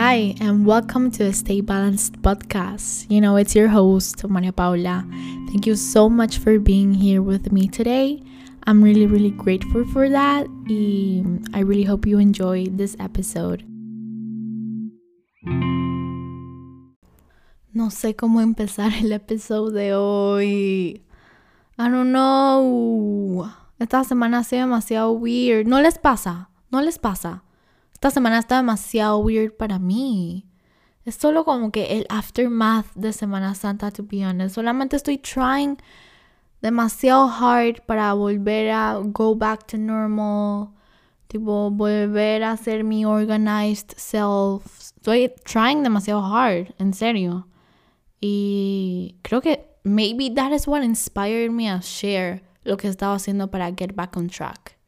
Hi, and welcome to the Stay Balanced podcast. You know, it's your host, Maria Paula. Thank you so much for being here with me today. I'm really, really grateful for that. Y I really hope you enjoy this episode. No sé cómo empezar el episodio de hoy. I don't know. Esta semana ha sido demasiado weird. ¿No les pasa? ¿No les pasa? Esta semana está demasiado weird para mí. Es solo como que el aftermath de Semana Santa, to be honest. Solamente estoy trying demasiado hard para volver a go back to normal. Tipo, volver a ser mi organized self. Estoy trying demasiado hard, en serio. Y creo que maybe that is what inspired me to share lo que estaba haciendo para get back on track.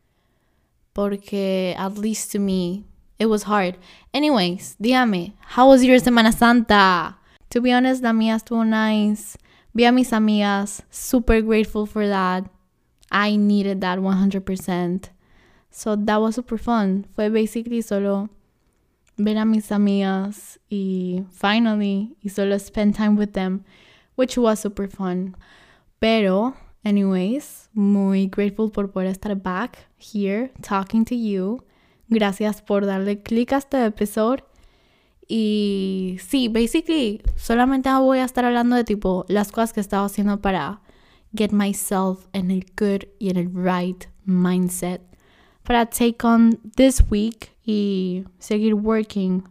Porque, at least to me, it was hard. Anyways, dígame, how was your Semana Santa? To be honest, la mía estuvo nice. Vi a mis amigas, super grateful for that. I needed that 100%. So that was super fun. Fue basically solo ver a mis amigas y finally, y solo spend time with them, which was super fun. Pero, anyways, muy grateful por poder estar back here talking to you. Gracias por darle click a este episodio. Y sí, basically, solamente voy a estar hablando de tipo las cosas que estaba haciendo para get myself in a good y en el right mindset para take on this week y seguir working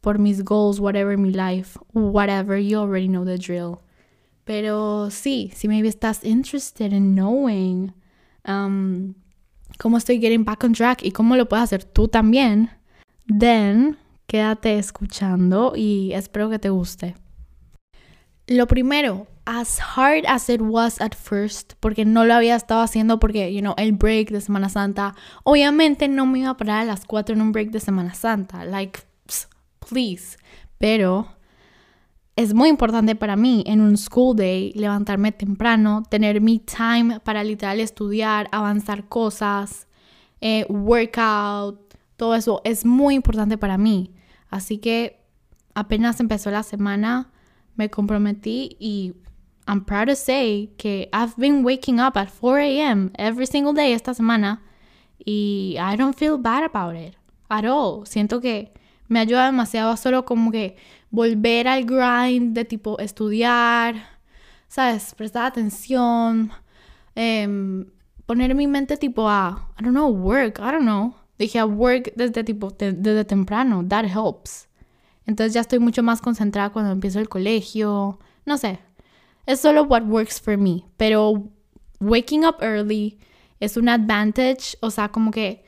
por mis goals, whatever my life, whatever, you already know the drill. Pero sí, si maybe estás interested in knowing um, cómo estoy getting back on track y cómo lo puedes hacer tú también, then quédate escuchando y espero que te guste. Lo primero, as hard as it was at first, porque no lo había estado haciendo porque, you know, el break de Semana Santa, obviamente no me iba a parar a las 4 en un break de Semana Santa, like, please, pero es muy importante para mí en un school day levantarme temprano, tener mi time para literal estudiar, avanzar cosas, eh, workout, todo eso es muy importante para mí. Así que apenas empezó la semana, me comprometí y I'm proud to say que I've been waking up at 4 a.m. every single day esta semana y I don't feel bad about it at all. Siento que me ayuda demasiado solo como que volver al grind de tipo estudiar, ¿sabes? Prestar atención, um, poner mi mente tipo a, I don't know, work, I don't know. Dije a work desde tipo, desde temprano, that helps. Entonces ya estoy mucho más concentrada cuando empiezo el colegio, no sé. Es solo what works for me, pero waking up early es un advantage, o sea, como que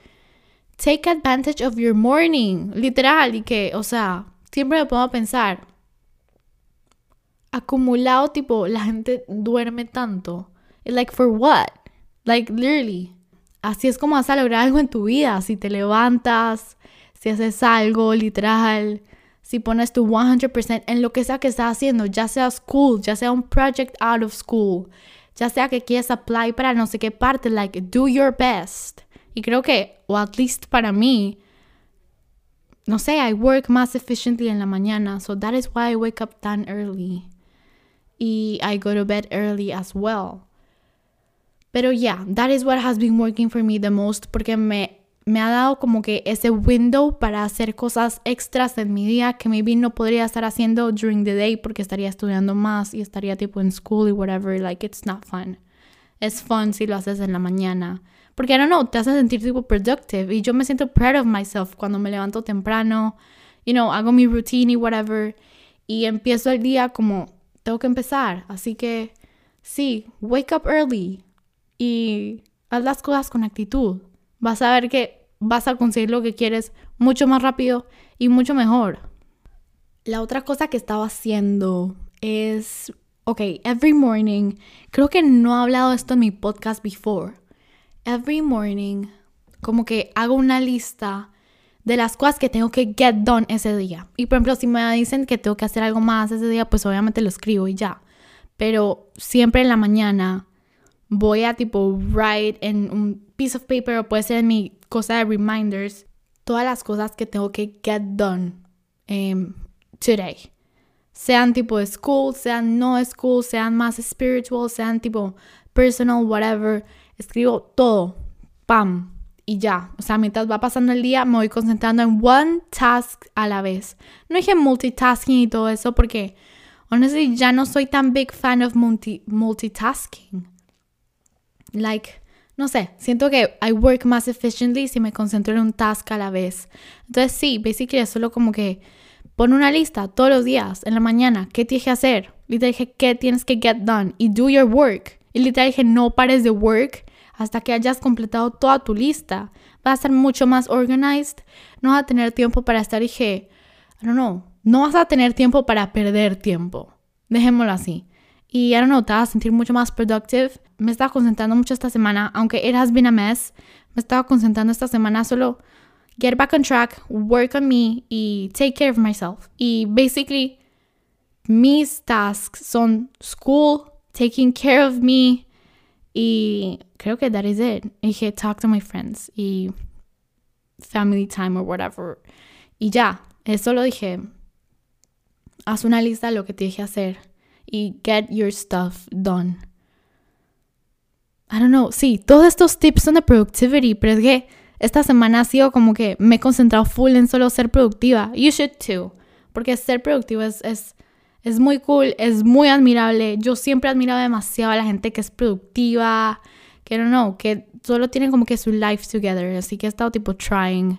take advantage of your morning, literal, y que, o sea, siempre me puedo pensar, acumulado, tipo, la gente duerme tanto. Like, for what? Like, literally. Así es como vas a lograr algo en tu vida. Si te levantas, si haces algo, literal. Si pones tu 100% en lo que sea que estás haciendo, ya sea school, ya sea un project out of school, ya sea que quieras apply para no sé qué parte, like, do your best. Y creo que, o at least para mí, no sé, I work más efficiently en la mañana. So that is why I wake up tan early. Y I go to bed early as well. Pero yeah, that is what has been working for me the most porque me, me ha dado como que ese window para hacer cosas extras en mi día que maybe no podría estar haciendo during the day porque estaría estudiando más y estaría tipo en school y whatever. Like, it's not fun. Es fun si lo haces en la mañana. Porque, I don't know, te hace sentir tipo productive. Y yo me siento proud of myself cuando me levanto temprano. You know, hago mi routine y whatever. Y empiezo el día como tengo que empezar. Así que, sí, wake up early. Y haz las cosas con actitud. Vas a ver que vas a conseguir lo que quieres mucho más rápido y mucho mejor. La otra cosa que estaba haciendo es, ok, every morning, creo que no he hablado de esto en mi podcast before every morning como que hago una lista de las cosas que tengo que get done ese día. Y por ejemplo, si me dicen que tengo que hacer algo más ese día, pues obviamente lo escribo y ya. Pero siempre en la mañana voy a tipo write en un piece of paper o puede ser en mi cosa de reminders todas las cosas que tengo que get done em, today. Sean tipo school, sean no school, sean más spiritual, sean tipo personal, whatever. Escribo todo. Pam. Y ya. O sea, mientras va pasando el día, me voy concentrando en one task a la vez. No dije multitasking y todo eso porque, honestly, ya no soy tan big fan of multi multitasking. Like, no sé, siento que I work más efficiently si me concentro en un task a la vez. Entonces, sí, basically es solo como que pon una lista todos los días, en la mañana, qué tienes que hacer. Literal dije, qué tienes que get done y do your work. Y literal dije, no pares de work hasta que hayas completado toda tu lista. Vas a ser mucho más organized. No vas a tener tiempo para estar, dije, I don't no vas a tener tiempo para perder tiempo. Dejémoslo así. Y I don't know, te vas a sentir mucho más productive. Me estaba concentrando mucho esta semana, aunque it has been a mess. Me estaba concentrando esta semana solo get back on track, work on me y take care of myself. Y basically, mis tasks son school, taking care of me y creo que that is it. Y dije, talk to my friends y family time or whatever. Y ya, eso lo dije. Haz una lista de lo que te dije hacer y get your stuff done. I don't know. Sí, todos estos tips son de productivity, pero es que esta semana ha sido como que me he concentrado full en solo ser productiva. You should too. Porque ser productivo es, es es muy cool, es muy admirable. Yo siempre he admirado demasiado a la gente que es productiva, que no, no, que solo tienen como que su life together. Así que he estado tipo trying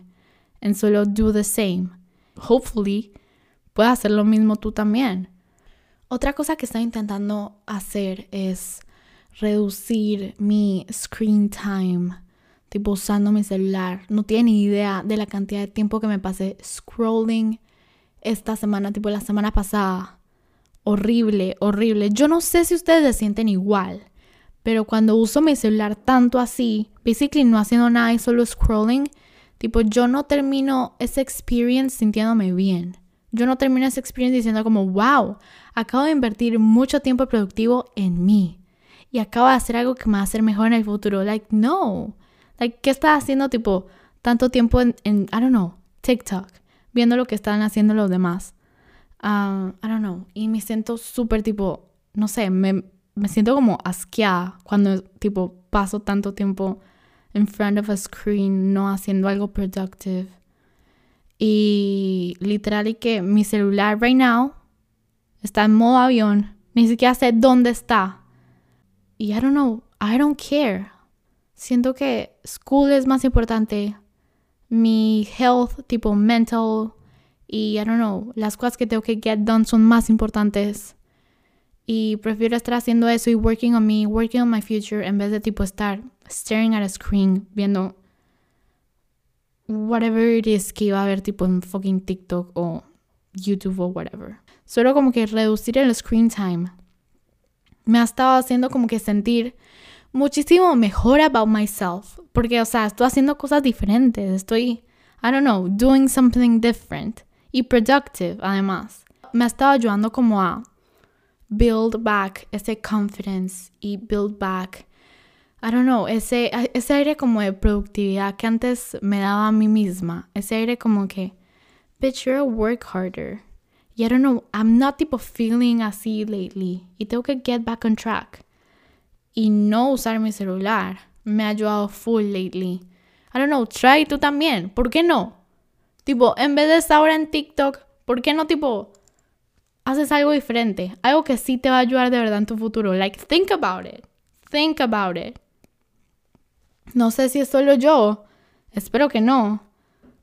and solo do the same. Hopefully, puedes hacer lo mismo tú también. Otra cosa que estoy intentando hacer es reducir mi screen time, tipo usando mi celular. No tienen idea de la cantidad de tiempo que me pasé scrolling esta semana, tipo la semana pasada horrible, horrible. Yo no sé si ustedes se sienten igual, pero cuando uso mi celular tanto así, basically no haciendo nada y solo scrolling, tipo yo no termino ese experience sintiéndome bien. Yo no termino ese experience diciendo como, wow, acabo de invertir mucho tiempo productivo en mí y acabo de hacer algo que me va a hacer mejor en el futuro. Like, no. Like, ¿qué estás haciendo tipo tanto tiempo en, I don't know, TikTok, viendo lo que están haciendo los demás? I don't know. Y me siento súper tipo, no sé, me, me siento como asqueada cuando tipo paso tanto tiempo en front of a screen no haciendo algo productive. Y literal y que mi celular right now está en modo avión. Ni siquiera sé dónde está. Y I don't know, I don't care. Siento que school es más importante. Mi health, tipo mental, y I don't know, las cosas que tengo que get done son más importantes. Y prefiero estar haciendo eso y working on me, working on my future, en vez de tipo estar staring at a screen, viendo whatever it is que iba a ver tipo en fucking TikTok o YouTube o whatever. Solo como que reducir el screen time me ha estado haciendo como que sentir muchísimo mejor about myself. Porque, o sea, estoy haciendo cosas diferentes. Estoy, I don't know, doing something different y productive además. Me ha estado ayudando como a build back ese confidence y build back, I don't know, ese, ese aire como de productividad que antes me daba a mí misma. Ese aire como que, bitch, you're a work harder. Y I don't know, I'm not tipo feeling así lately. Y tengo que get back on track. Y no usar mi celular me ha ayudado full lately. I don't know, try tú también. ¿Por qué no? Tipo, en vez de estar ahora en TikTok, ¿por qué no, tipo, haces algo diferente? Algo que sí te va a ayudar de verdad en tu futuro. Like, think about it. Think about it. No sé si es solo yo. Espero que no.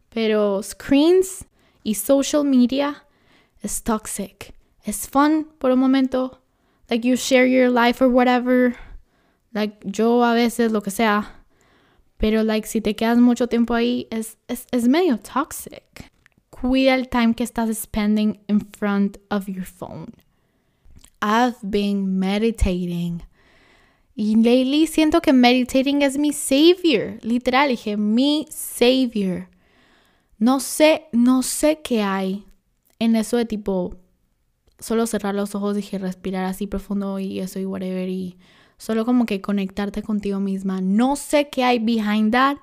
Pero screens y social media es toxic. Es fun por un momento. Like you share your life or whatever. Like yo a veces, lo que sea. Pero, like, si te quedas mucho tiempo ahí, es, es, es medio toxic. Cuida el time que estás spending in front of your phone. I've been meditating. Y lately siento que meditating es mi savior. Literal, dije, mi savior. No sé, no sé qué hay en eso de tipo, solo cerrar los ojos, dije, respirar así profundo y eso y whatever y solo como que conectarte contigo misma. No sé qué hay behind that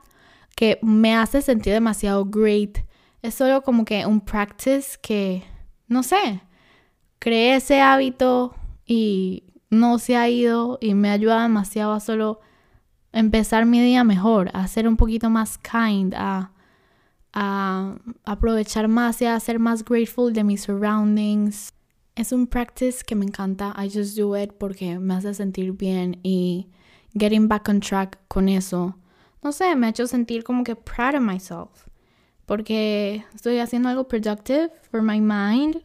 que me hace sentir demasiado great es solo como que un practice que, no sé, creé ese hábito y no se ha ido y me ayuda demasiado a solo empezar mi día mejor, a ser un poquito más kind, a, aprovechar más y a ser más grateful de mis surroundings. Es un practice que me encanta. I just do it porque me hace sentir bien y getting back on track con eso. No sé, me ha hecho sentir como que proud of myself. Porque estoy haciendo algo productive for my mind,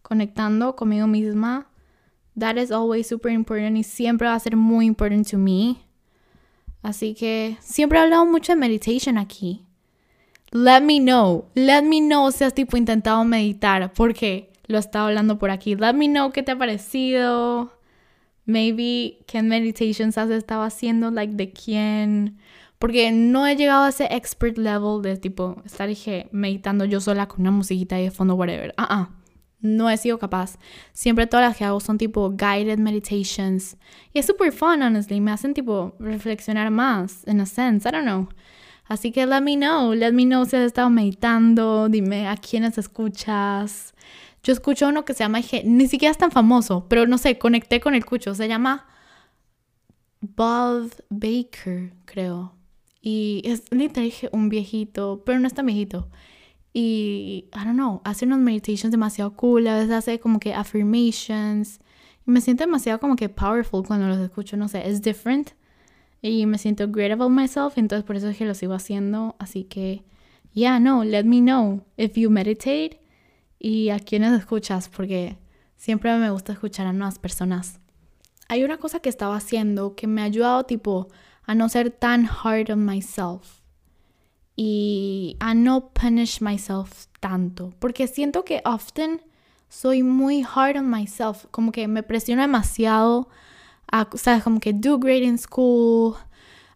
conectando conmigo misma. That is always super important y siempre va a ser muy important to me. Así que siempre he hablado mucho de meditation aquí. Let me know. Let me know si has tipo intentado meditar. Porque lo estaba hablando por aquí. Let me know qué te ha parecido. Maybe qué meditations has estado haciendo, like de quién. Porque no he llegado a ese expert level de tipo estar dije, meditando yo sola con una musiquita y de fondo, whatever. Ah, uh No he sido capaz. Siempre todas las que hago son tipo guided meditations. Y es super fun, honestly. Me hacen tipo reflexionar más, in a sense. I don't know. Así que let me know. Let me know si has estado meditando. Dime a quiénes escuchas. Yo escucho uno que se llama, ni siquiera es tan famoso, pero no sé, conecté con el cucho. Se llama Bob Baker, creo. Y es literal un viejito, pero no es tan viejito. Y, I don't know, hace unos meditations demasiado cool. A veces hace como que affirmations. Y me siento demasiado como que powerful cuando los escucho. No sé, es different. Y me siento great about myself. Entonces por eso es que lo sigo haciendo. Así que, yeah, no, let me know if you meditate y a quienes escuchas, porque siempre me gusta escuchar a nuevas personas. Hay una cosa que estaba haciendo que me ha ayudado tipo a no ser tan hard on myself y a no punish myself tanto, porque siento que often soy muy hard on myself, como que me presiono demasiado a, sabes, como que do great in school,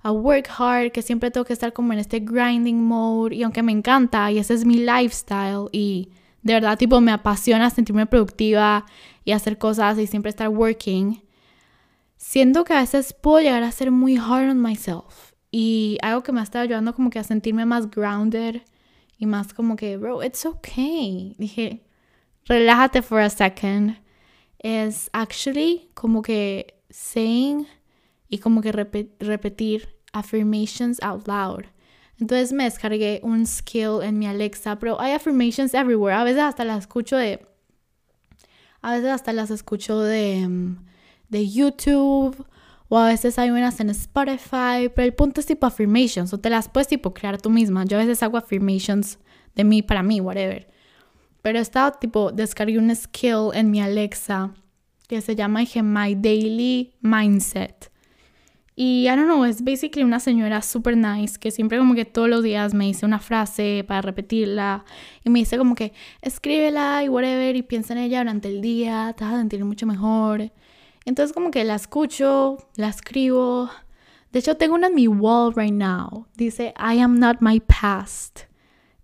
a work hard, que siempre tengo que estar como en este grinding mode. Y aunque me encanta y ese es mi lifestyle y de verdad, tipo, me apasiona sentirme productiva y hacer cosas y siempre estar working. Siento que a veces puedo llegar a ser muy hard on myself. Y algo que me ha estado ayudando como que a sentirme más grounded y más como que, bro, it's okay. Dije, relájate for a second. Es actually como que saying y como que repetir affirmations out loud. Entonces me descargué un skill en mi Alexa, pero hay affirmations everywhere. A veces hasta las escucho de... A veces hasta las escucho de, mm, de YouTube o a veces hay unas en Spotify, pero el punto es tipo affirmations o te las puedes tipo crear tú misma. Yo a veces hago affirmations de mí para mí, whatever. Pero he estado tipo, descargué un skill en mi Alexa que se llama My Daily Mindset. Y I don't know, es basically una señora super nice que siempre como que todos los días me dice una frase para repetirla y me dice como que escríbela y whatever y piensa en ella durante el día, te vas a sentir mucho mejor. Entonces como que la escucho, la escribo. De hecho tengo una en mi wall right now. Dice I am not my past.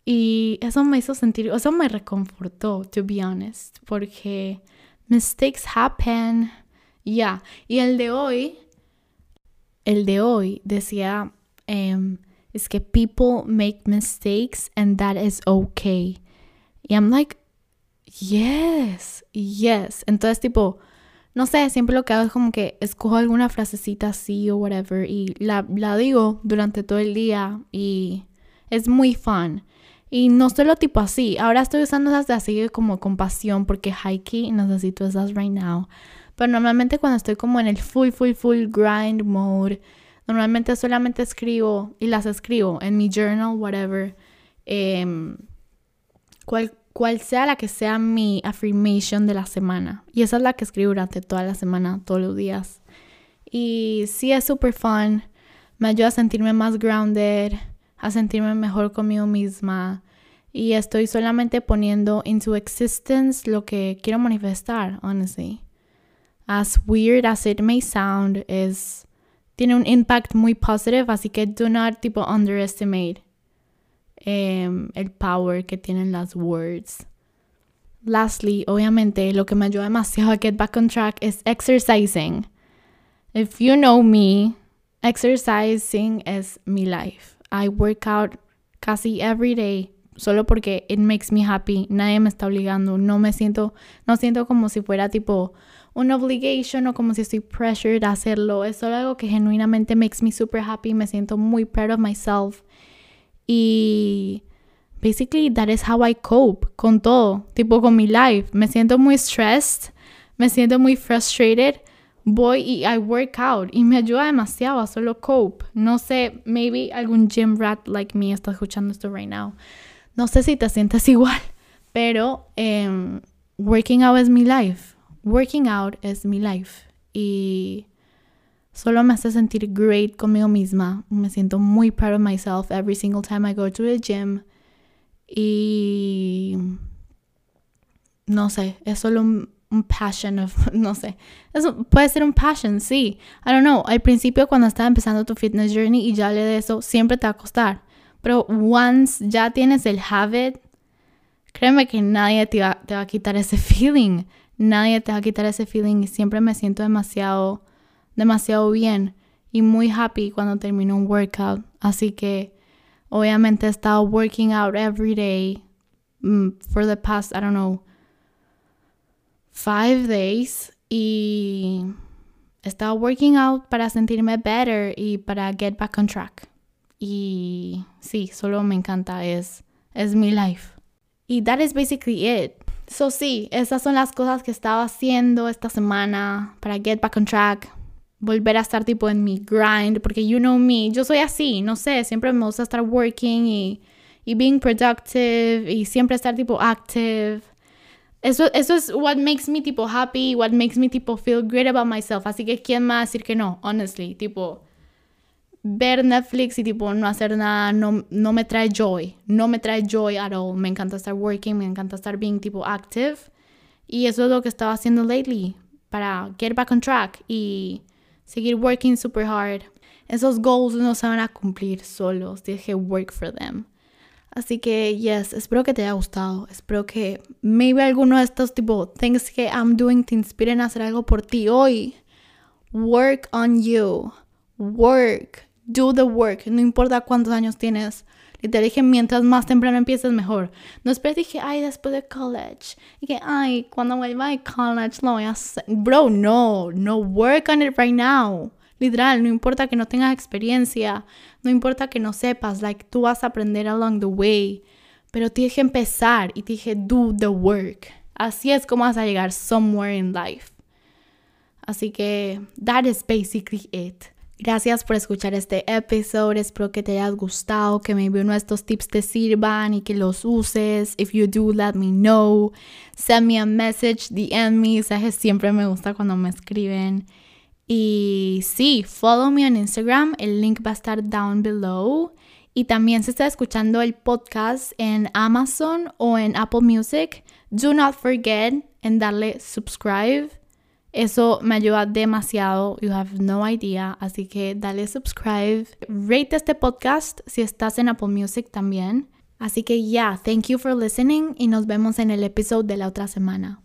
Y eso me hizo sentir, eso me reconfortó, to be honest, porque mistakes happen. Ya, y el de hoy el de hoy decía, em, es que people make mistakes and that is okay. Y I'm like, yes, yes. Entonces, tipo, no sé, siempre lo que hago es como que escojo alguna frasecita así o whatever y la, la digo durante todo el día y es muy fun. Y no solo tipo así, ahora estoy usando esas de así como compasión porque hikey necesito esas right now. Pero normalmente cuando estoy como en el full, full, full grind mode, normalmente solamente escribo y las escribo en mi journal, whatever. Em, cual, cual sea la que sea mi affirmation de la semana. Y esa es la que escribo durante toda la semana, todos los días. Y sí es súper fun. Me ayuda a sentirme más grounded, a sentirme mejor conmigo misma. Y estoy solamente poniendo into existence lo que quiero manifestar, honestly as weird as it may sound, es, tiene un impact muy positivo, así que do not tipo underestimate um, el power que tienen las words. Lastly, obviamente, lo que me ayuda demasiado a get back on track is exercising. If you know me, exercising is my life. I work out casi every day, solo porque it makes me happy, nadie me está obligando, no me siento, no siento como si fuera tipo una obligation o como si estoy pressured a hacerlo, es solo algo que genuinamente makes me super happy, me siento muy proud of myself y basically that is how I cope con todo, tipo con mi life, me siento muy stressed, me siento muy frustrated, voy y I work out y me ayuda demasiado a solo cope. No sé, maybe algún gym rat like me está escuchando esto right now. No sé si te sientes igual, pero um, working out es mi life. Working out es mi life. Y solo me hace sentir great conmigo misma. Me siento muy proud of myself every single time I go to the gym. Y no sé, es solo un, passion of, no sé, eso puede ser un passion, sí. I don't know, al principio cuando estaba empezando tu fitness journey y ya le de eso, siempre te va a costar. Pero once ya tienes el habit, créeme que nadie te va, te va a quitar ese feeling. Nadie te va a quitar ese feeling y siempre me siento demasiado, demasiado bien y muy happy cuando termino un workout. Así que obviamente he estado working out every day mm, for the past, I don't know, five days y estaba working out para sentirme better y para get back on track. Y sí, solo me encanta, es, es mi life. Y that is basically it. So sí, esas son las cosas que estaba haciendo esta semana para get back on track. Volver a estar tipo en mi grind, porque you know me, yo soy así, no sé, siempre me gusta estar working y, y being productive y siempre estar tipo active. Eso, eso es what makes me tipo happy, what makes me tipo feel great about myself. Así que quién más decir que no, honestly, tipo ver Netflix y tipo no hacer nada no, no me trae joy, no me trae joy at all. Me encanta estar working, me encanta estar being tipo active y eso es lo que estaba haciendo lately para get back on track y seguir working super hard. Esos goals no se van a cumplir solos, dije work for them. Así que, yes, espero que te haya gustado. Espero que maybe alguno de estos tipo things que I'm doing te inspiren a hacer algo por ti hoy. Work on you. Work. Do the work. No importa cuántos años tienes. Y te dije, mientras más temprano empieces, mejor. No esperes, dije, ay, después de college. Y que, ay, cuando vuelva a college lo voy a hacer. Bro, no. No, work on it right now. Literal, no importa que no tengas experiencia, no importa que no sepas, like tú vas a aprender along the way, pero tienes que empezar y te dije do the work. Así es como vas a llegar somewhere in life. Así que that is basically it. Gracias por escuchar este episodio. Espero que te haya gustado, que maybe uno de estos tips te sirvan y que los uses. If you do, let me know. Send me a message, DM me. Mensajes siempre me gusta cuando me escriben. Y sí, follow me on Instagram, el link va a estar down below. Y también si está escuchando el podcast en Amazon o en Apple Music, do not forget en darle subscribe. Eso me ayuda demasiado, you have no idea, así que dale subscribe. Rate este podcast si estás en Apple Music también. Así que ya, yeah, thank you for listening y nos vemos en el episodio de la otra semana.